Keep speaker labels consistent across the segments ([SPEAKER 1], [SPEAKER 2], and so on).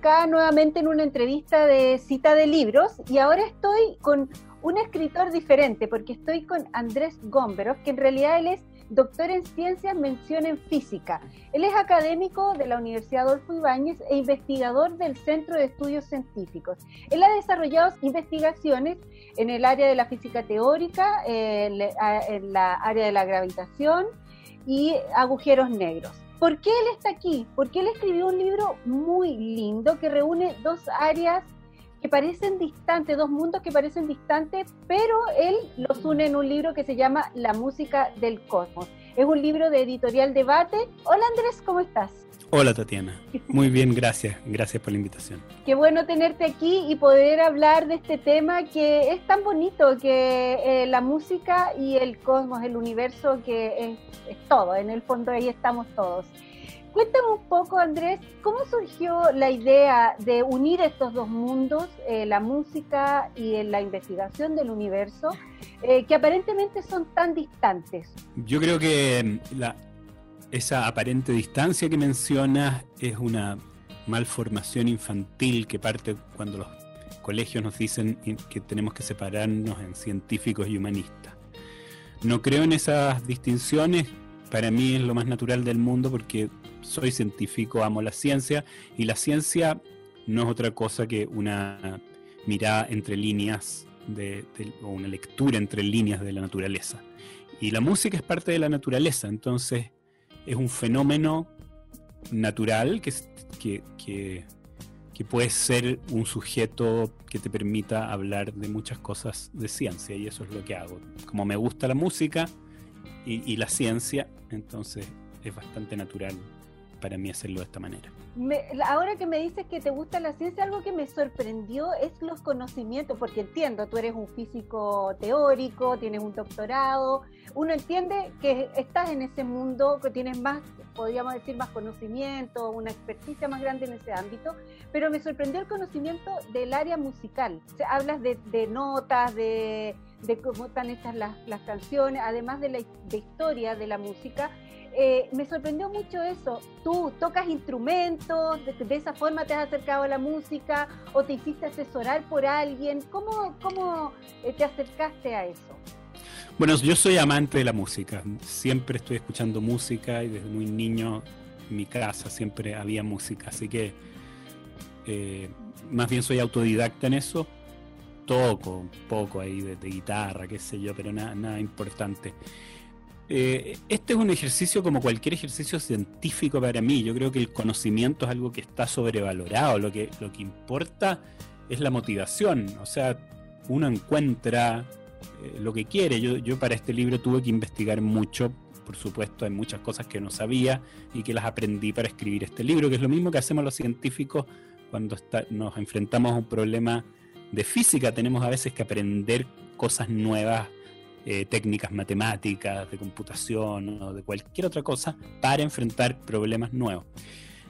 [SPEAKER 1] acá nuevamente en una entrevista de cita de libros y ahora estoy con un escritor diferente porque estoy con Andrés Gómberos, que en realidad él es doctor en ciencias, mención en física. Él es académico de la Universidad Adolfo Ibáñez e investigador del Centro de Estudios Científicos. Él ha desarrollado investigaciones en el área de la física teórica, en la área de la gravitación y agujeros negros. ¿Por qué él está aquí? Porque él escribió un libro muy lindo que reúne dos áreas que parecen distantes, dos mundos que parecen distantes, pero él los une en un libro que se llama La música del cosmos. Es un libro de editorial Debate. Hola Andrés, ¿cómo estás?
[SPEAKER 2] Hola Tatiana, muy bien, gracias, gracias por la invitación.
[SPEAKER 1] Qué bueno tenerte aquí y poder hablar de este tema que es tan bonito, que eh, la música y el cosmos, el universo, que es, todo, en el fondo ahí estamos todos. Cuéntame un poco, Andrés, ¿cómo surgió la idea de unir estos dos mundos, eh, la música y la investigación del universo, eh, que aparentemente son tan distantes?
[SPEAKER 2] Yo creo que la, esa aparente distancia que mencionas es una malformación infantil que parte cuando los colegios nos dicen que tenemos que separarnos en científicos y humanistas. No creo en esas distinciones, para mí es lo más natural del mundo porque soy científico, amo la ciencia y la ciencia no es otra cosa que una mirada entre líneas o una lectura entre líneas de la naturaleza. Y la música es parte de la naturaleza, entonces es un fenómeno natural que, que, que, puede ser un sujeto que te permita hablar de muchas cosas de ciencia y eso es lo que hago. Como me gusta la música y, y la ciencia, entonces es bastante natural para mí hacerlo de esta manera.
[SPEAKER 1] ahora que me dices que te gusta la ciencia, algo que me sorprendió es los conocimientos, porque entiendo, tú eres un físico teórico, tienes un doctorado, uno entiende que estás en ese mundo, que tienes más, podríamos decir, más conocimiento, una experticia más grande en ese ámbito, pero me sorprendió el conocimiento del área musical. O sea, hablas de, notas, de, cómo están hechas las, canciones, además de la de historia de la música eh, me sorprendió mucho eso. Tú tocas instrumentos, de, esa forma te has acercado a la música o te hiciste asesorar por alguien. ¿Cómo, cómo eh, te acercaste a eso?
[SPEAKER 2] Bueno, yo soy amante de la música. Siempre estoy escuchando música y desde muy niño en mi casa siempre había música. Así que eh, más bien soy autodidacta en eso. Toco un poco ahí de, guitarra, qué sé yo, pero nada, importante. Eh, este es un ejercicio como cualquier ejercicio científico para mí. Yo creo que el conocimiento es algo que está sobrevalorado. Lo que, lo que importa es la motivación. O sea, uno encuentra eh, lo que quiere. Yo, yo para este libro tuve que investigar mucho. Por supuesto, hay muchas cosas que no sabía y que las aprendí para escribir este libro, que es lo mismo que hacemos los científicos cuando nos enfrentamos a un problema de física. Tenemos a veces que aprender cosas nuevas eh, técnicas matemáticas, de computación o de cualquier otra cosa para enfrentar problemas nuevos.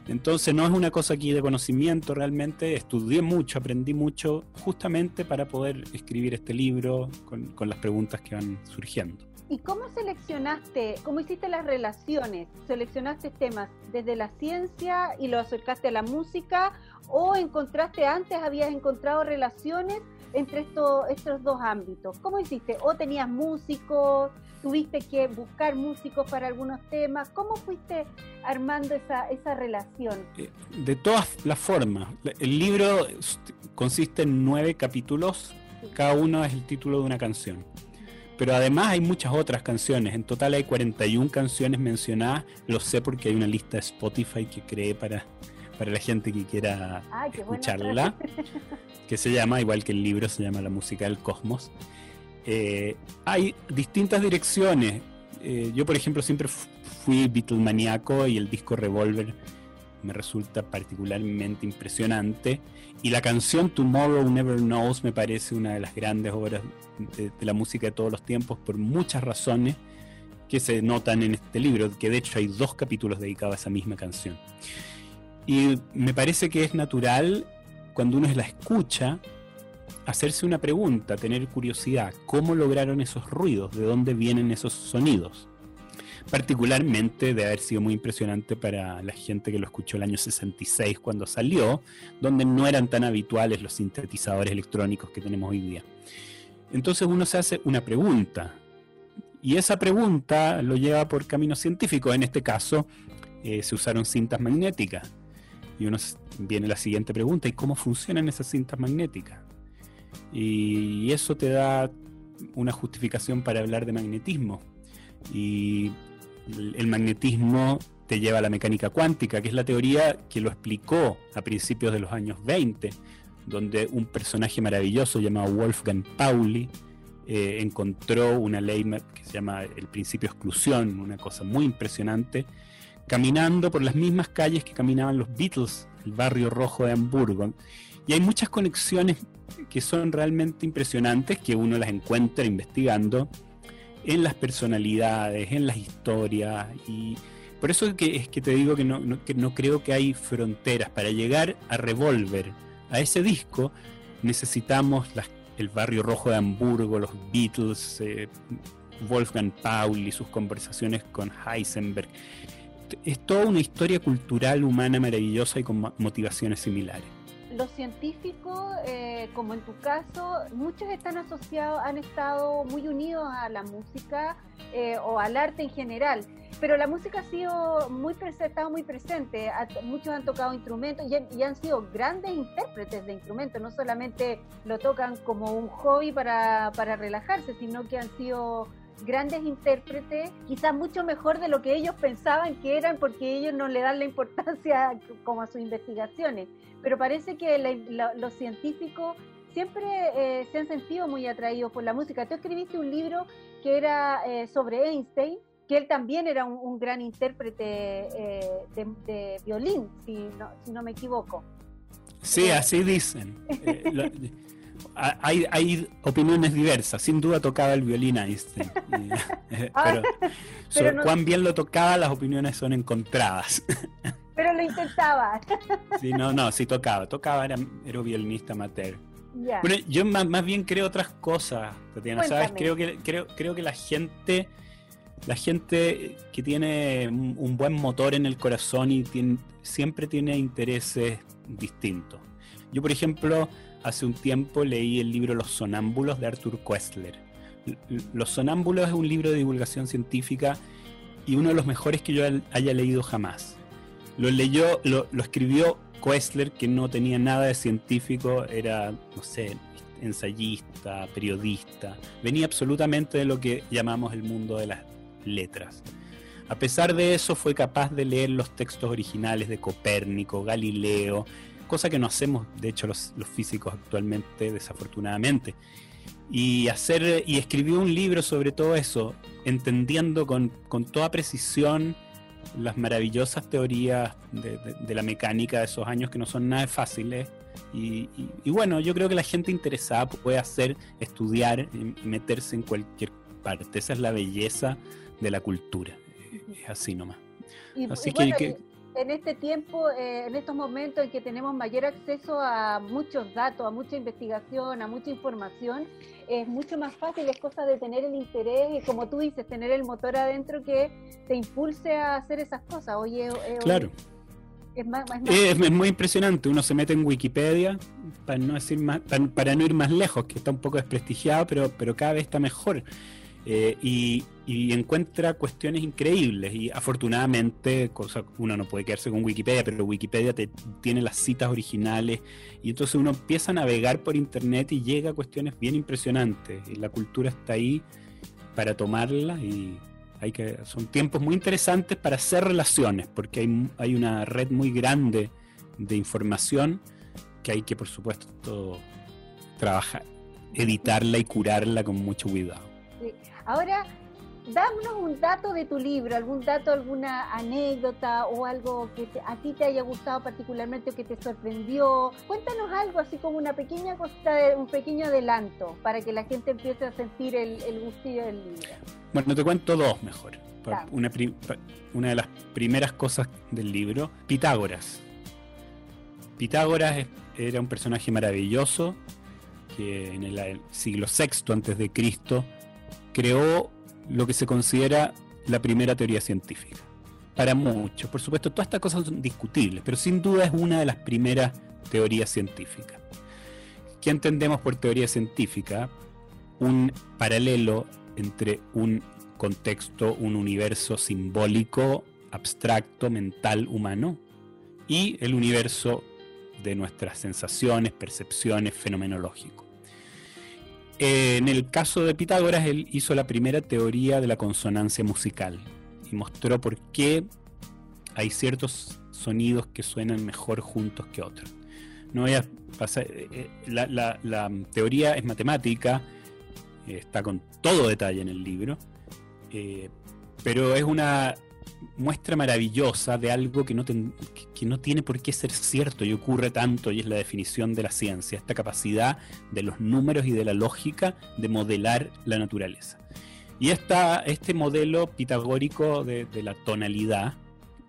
[SPEAKER 2] Entonces no es una cosa aquí de conocimiento realmente, estudié mucho, aprendí mucho justamente para poder escribir este libro con, con las preguntas que van surgiendo.
[SPEAKER 1] ¿Y cómo seleccionaste, cómo hiciste las relaciones? ¿Seleccionaste temas desde la ciencia y lo acercaste a la música o encontraste antes, habías encontrado relaciones entre estos, estos dos ámbitos? ¿Cómo hiciste? ¿O tenías músicos? ¿Tuviste que buscar músicos para algunos temas? ¿Cómo fuiste armando esa, esa relación?
[SPEAKER 2] Eh, de todas las formas. El libro consiste en nueve capítulos, cada uno es el título de una canción. Pero además hay muchas otras canciones. En total hay 41 canciones mencionadas. Lo sé porque hay una lista de Spotify que creé para, para la gente que quiera escucharla, que se llama, igual que el libro, se llama La música del cosmos. Eh, hay distintas direcciones. Eh, yo, por ejemplo, siempre fui Beatlemaniaco y el disco Revolver me resulta particularmente impresionante. Y la canción Tomorrow Never Knows me parece una de las grandes obras de, la música de todos los tiempos por muchas razones que se notan en este libro, que de hecho hay dos capítulos dedicados a esa misma canción. Y me parece que es natural, cuando uno la escucha, hacerse una pregunta, tener curiosidad. ¿Cómo lograron esos ruidos? ¿De dónde vienen esos sonidos? Particularmente de haber sido muy impresionante para la gente que lo escuchó el año 66 cuando salió, donde no eran tan habituales los sintetizadores electrónicos que tenemos hoy día. Entonces uno se hace una pregunta, y esa pregunta lo lleva por caminos científicos. En este caso, eh, se usaron cintas magnéticas. Y uno viene la siguiente pregunta, ¿y cómo funcionan esas cintas magnéticas? Y eso te da una justificación para hablar de magnetismo. Y el magnetismo te lleva a la mecánica cuántica, que es la teoría que lo explicó a principios de los años 20, donde un personaje maravilloso llamado Wolfgang Pauli eh, encontró una ley que se llama el principio de exclusión, una cosa muy impresionante, caminando por las mismas calles que caminaban los Beatles, el barrio rojo de Hamburgo. Y hay muchas conexiones que son realmente impresionantes, que uno las encuentra investigando en las personalidades, en las historias. Y por eso es que, te digo que no, creo que hay fronteras. Para llegar a Revolver, a ese disco, necesitamos el barrio rojo de Hamburgo, los Beatles, eh, Wolfgang Paul y sus conversaciones con Heisenberg. Es toda una historia cultural humana maravillosa y con motivaciones similares
[SPEAKER 1] los científicos, eh, como en tu caso, muchos están asociados, han estado muy unidos a la música eh, o al arte en general, pero la música ha sido muy estado muy presente, muchos han tocado instrumentos y, han sido grandes intérpretes de instrumentos, no solamente lo tocan como un hobby para, para relajarse, sino que han sido grandes intérpretes, quizás mucho mejor de lo que ellos pensaban que eran, porque ellos no le dan la importancia como a sus investigaciones. Pero parece que los científicos siempre eh, se han sentido muy atraídos por la música. Tú escribiste un libro que era eh, sobre Einstein, que él también era un, gran intérprete eh, de, violín, si no, si no me equivoco.
[SPEAKER 2] Sí, así dicen. Hay, hay opiniones diversas. Sin duda tocaba el violín Einstein. Eh, ah, pero, cuán bien lo tocaba, las opiniones son encontradas.
[SPEAKER 1] Pero lo intentaba.
[SPEAKER 2] Sí, no, no, sí tocaba. Tocaba, era, era violinista amateur. Bueno, yo más, más, bien creo otras cosas, Tatiana, ¿sabes? Creo que, creo, creo que la gente, la gente que tiene un buen motor en el corazón y tiene, siempre tiene intereses distintos. Yo, por ejemplo, hace un tiempo leí el libro Los Sonámbulos de Arthur Koestler. Los Sonámbulos es un libro de divulgación científica y uno de los mejores que yo haya leído jamás. Lo leyó, lo, escribió Koestler, que no tenía nada de científico, era, no sé, ensayista, periodista, venía absolutamente de lo que llamamos el mundo de las letras. A pesar de eso, fue capaz de leer los textos originales de Copérnico, Galileo, cosa que no hacemos, de hecho, los, físicos actualmente, desafortunadamente. Y, hacer, y escribió un libro sobre todo eso, entendiendo con, toda precisión las maravillosas teorías de, la mecánica de esos años que no son nada fáciles. Y, bueno, yo creo que la gente interesada puede hacer, estudiar y meterse en cualquier parte. Esa es la belleza de la cultura. Es así nomás.
[SPEAKER 1] así que en este tiempo, eh, en estos momentos en que tenemos mayor acceso a muchos datos, a mucha investigación, a mucha información, es mucho más fácil, es cosa de tener el interés y como tú dices, tener el motor adentro que te impulse a hacer esas cosas. Oye,
[SPEAKER 2] claro. Es, es, muy impresionante. Uno se mete en Wikipedia para no decir más, para, no ir más lejos, que está un poco desprestigiado, pero, pero cada vez está mejor. Eh, y, encuentra cuestiones increíbles. Y afortunadamente, cosa, uno no puede quedarse con Wikipedia, pero Wikipedia te, tiene las citas originales. Y entonces uno empieza a navegar por internet y llega a cuestiones bien impresionantes. Y la cultura está ahí para tomarla y hay que, son tiempos muy interesantes para hacer relaciones porque hay, hay una red muy grande de información que hay que por supuesto trabajar, editarla y curarla con mucho cuidado.
[SPEAKER 1] Ahora, dámonos un dato de tu libro, algún dato, alguna anécdota o algo que a ti te haya gustado particularmente o que te sorprendió. Cuéntanos algo así como una pequeña cosa, un pequeño adelanto para que la gente empiece a sentir el, el gustillo del libro.
[SPEAKER 2] Bueno, te cuento dos mejor. Una, una de las primeras cosas del libro, Pitágoras. Pitágoras era un personaje maravilloso que en el siglo VI antes de Cristo creó lo que se considera la primera teoría científica. Para muchos, por supuesto, todas estas cosas son discutibles, pero sin duda es una de las primeras teorías científicas. ¿Qué entendemos por teoría científica? Un paralelo entre un contexto, un universo simbólico, abstracto, mental, humano, y el universo de nuestras sensaciones, percepciones, fenomenológico. En el caso de Pitágoras, él hizo la primera teoría de la consonancia musical y mostró por qué hay ciertos sonidos que suenan mejor juntos que otros. No eh, eh, la, teoría es matemática, está con todo detalle en el libro, eh, pero es una muestra maravillosa de algo que no, que no tiene por qué ser cierto y ocurre tanto, y es la definición de la ciencia, esta capacidad de los números y de la lógica de modelar la naturaleza. Y esta, este modelo pitagórico de, la tonalidad,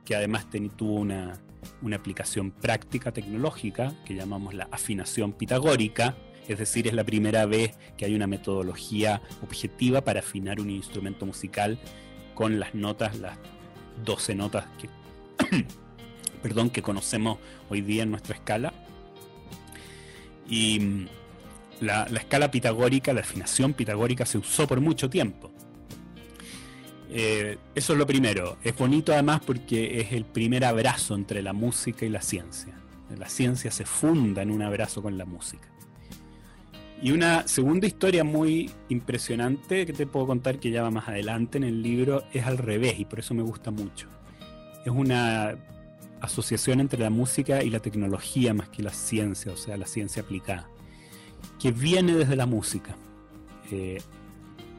[SPEAKER 2] que además tuvo una, una aplicación práctica tecnológica, que llamamos la afinación pitagórica, es decir, es la primera vez que hay una metodología objetiva para afinar un instrumento musical con las notas, las 12 notas que, perdón, que conocemos hoy día en nuestra escala. Y mm, la, escala pitagórica, la afinación pitagórica se usó por mucho tiempo. Eh, eso es lo primero. Es bonito además porque es el primer abrazo entre la música y la ciencia. La ciencia se funda en un abrazo con la música. Y una segunda historia muy impresionante que te puedo contar que ya va más adelante en el libro es al revés y por eso me gusta mucho. Es una asociación entre la música y la tecnología más que la ciencia, o sea, la ciencia aplicada, que viene desde la música. Eh,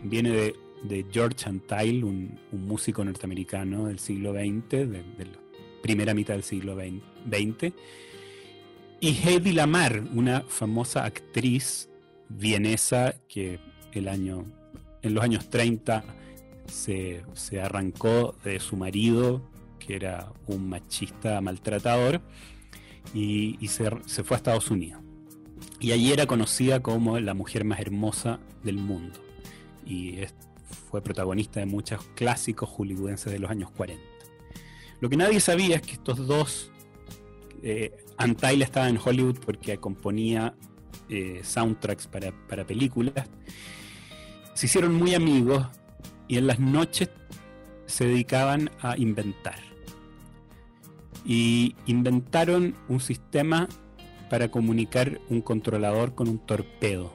[SPEAKER 2] viene de, George Antheil, un, músico norteamericano del siglo XX, de, de, la primera mitad del siglo XX, y Hedy Lamar, una famosa actriz vienesa que el año, en los años 30 se, arrancó de su marido, que era un machista maltratador, y, se, fue a Estados Unidos. Y allí era conocida como la mujer más hermosa del mundo. Y fue protagonista de muchos clásicos hollywoodenses de los años 40. Lo que nadie sabía es que estos dos, eh, estaba en Hollywood porque componía eh, soundtracks para, para películas, se hicieron muy amigos y en las noches se dedicaban a inventar. Y inventaron un sistema para comunicar un controlador con un torpedo.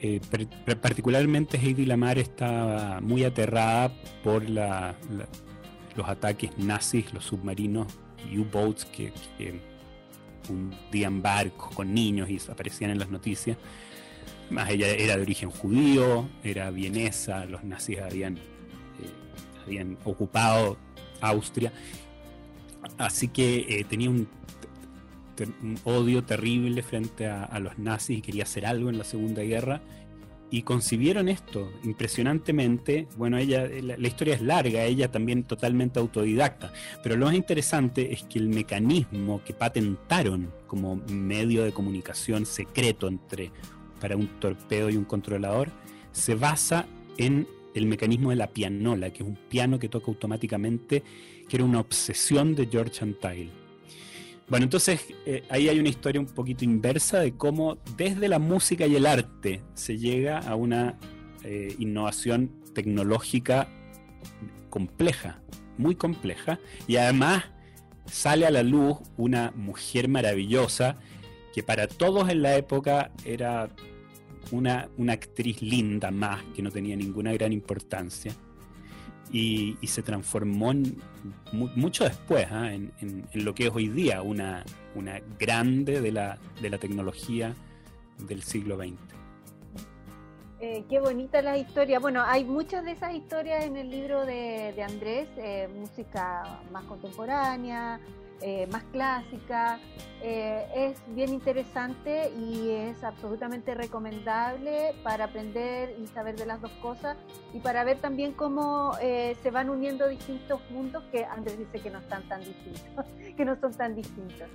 [SPEAKER 2] Eh, particularmente Heidi Lamar estaba muy aterrada por la, los ataques nazis, los submarinos U-boats que hundían barcos con niños y aparecían en las noticias. Más ella era de origen judío, era vienesa, los nazis habían, eh, habían ocupado Austria. Así que eh, tenía un, odio terrible frente a, los nazis y quería hacer algo en la Segunda Guerra y concibieron esto impresionantemente. Bueno, ella, la, historia es larga, ella también totalmente autodidacta, pero lo más interesante es que el mecanismo que patentaron como medio de comunicación secreto entre para un torpedo y un controlador se basa en el mecanismo de la pianola, que es un piano que toca automáticamente, que era una obsesión de George Antheil bueno, entonces eh, ahí hay una historia un poquito inversa de cómo desde la música y el arte se llega a una eh, innovación tecnológica compleja, muy compleja, y además sale a la luz una mujer maravillosa que para todos en la época era una, una actriz linda más, que no tenía ninguna gran importancia y, se transformó mucho después ¿ah? en, lo que es hoy día una, una grande de la, de la tecnología del siglo XX.
[SPEAKER 1] Eh, qué bonita la historia. Bueno, hay muchas de esas historias en el libro de, Andrés, eh, música más contemporánea, eh, más clásica. Eh, es bien interesante y es absolutamente recomendable para aprender y saber de las dos cosas y para ver también cómo eh, se van uniendo distintos mundos que Andrés dice que no están tan distintos, que no son tan distintos.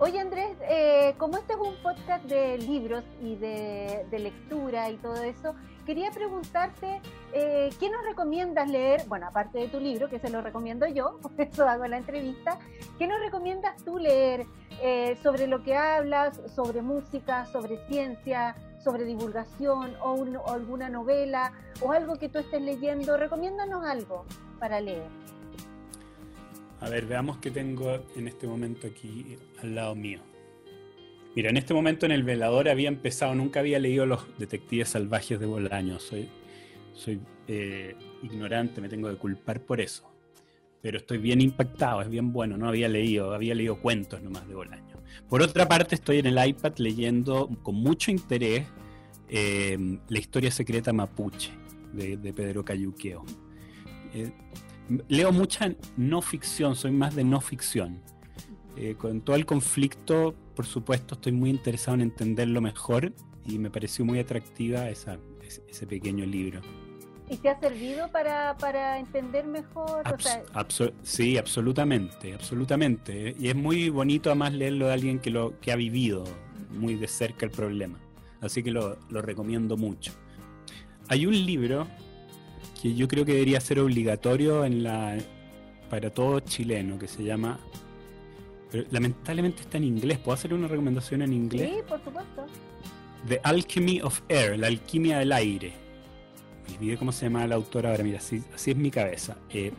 [SPEAKER 1] Oye Andrés, como este es un podcast de libros y de, de lectura y todo eso, quería preguntarte, eh, ¿qué nos recomiendas leer? Bueno, aparte de tu libro, que se lo recomiendo yo, por eso hago la entrevista, ¿qué nos recomiendas tú leer eh, sobre lo que hablas, sobre música, sobre ciencia, sobre divulgación o, alguna novela o algo que tú estés leyendo? Recomiéndanos algo para leer.
[SPEAKER 2] A ver, veamos qué tengo en este momento aquí al lado mío. Mira, en este momento en el velador había empezado, nunca había leído Los Detectives Salvajes de Bolaño. Soy, soy eh, ignorante, me tengo que culpar por eso. Pero estoy bien impactado, es bien bueno, no había leído, había leído cuentos nomás de Bolaño. Por otra parte, estoy en el iPad leyendo con mucho interés eh, La historia secreta mapuche de, Pedro Cayuqueo. Eh, leo mucha no ficción, soy más de no ficción. Con todo el conflicto por supuesto, estoy muy interesado en entenderlo mejor y me pareció muy atractiva esa, ese pequeño libro.
[SPEAKER 1] ¿Y te ha servido para, entender mejor?
[SPEAKER 2] sí, absolutamente, absolutamente. Y es muy bonito además leerlo de alguien que, lo, que ha vivido muy de cerca el problema. Así que lo, lo recomiendo mucho. Hay un libro que yo creo que debería ser obligatorio en la, para todo chileno, que se llama pero lamentablemente está en inglés. ¿Puedo hacer una recomendación en inglés?
[SPEAKER 1] Sí, por supuesto.
[SPEAKER 2] The Alchemy of Air, la alquimia del aire. Me olvidé cómo se llama la autora ahora, mira, así, así es mi cabeza. Eh,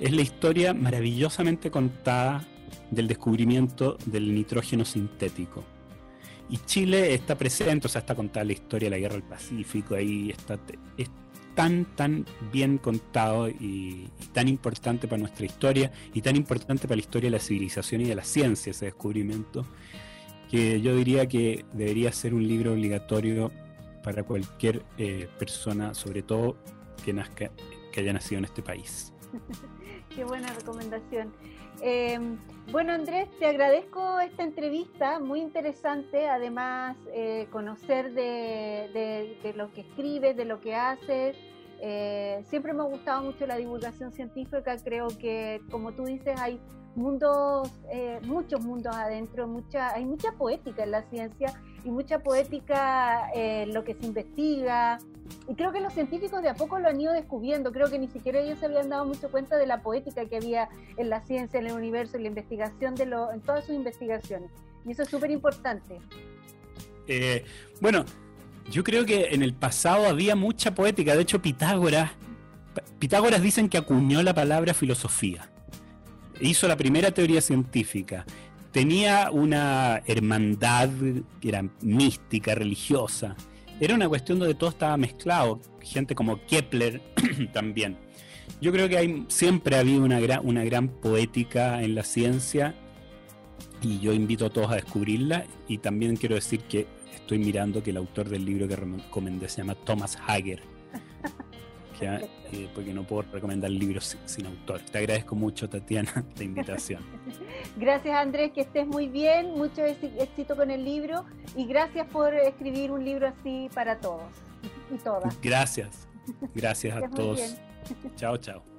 [SPEAKER 2] es la historia maravillosamente contada del descubrimiento del nitrógeno sintético. Y Chile está presente, o sea, está contada la historia de la guerra del Pacífico, ahí está, tan, tan bien contado y, tan importante para nuestra historia y tan importante para la historia de la civilización y de la ciencia ese descubrimiento, que yo diría que debería ser un libro obligatorio para cualquier eh, persona, sobre todo que, nazca, que haya nacido en este país.
[SPEAKER 1] Qué buena recomendación. Em, bueno, Andrés, te agradezco esta entrevista, muy interesante, además eh, conocer de, lo que escribes, de lo que haces. Eh, siempre me ha gustado mucho la divulgación científica, creo que, como tú dices, hay mundos, eh, muchos mundos adentro, mucha, hay mucha poética en la ciencia y mucha poética en lo que se investiga. Y creo que los científicos de a poco lo han ido descubriendo. Creo que ni siquiera ellos se habían dado mucho cuenta de la poética que había en la ciencia, en el universo, en la investigación, de lo, en todas sus investigaciones. Y eso es súper importante.
[SPEAKER 2] Eh, bueno, yo creo que en el pasado había mucha poética. De hecho, Pitágoras, Pitágoras dicen que acuñó la palabra filosofía hizo la primera teoría científica. Tenía una hermandad que era mística, religiosa. Era una cuestión donde todo estaba mezclado. Gente como Kepler también. Yo creo que hay, siempre ha habido una gran, una gran poética en la ciencia y yo invito a todos a descubrirla. Y también quiero decir que estoy mirando que el autor del libro que recomendé se llama Thomas Hager eh, porque no puedo recomendar libros sin, autor. Te agradezco mucho, Tatiana, la invitación.
[SPEAKER 1] Gracias, Andrés, que estés muy bien, mucho éxito con el libro y gracias por escribir un libro así para todos y todas.
[SPEAKER 2] Gracias, gracias a todos. Chao, chao.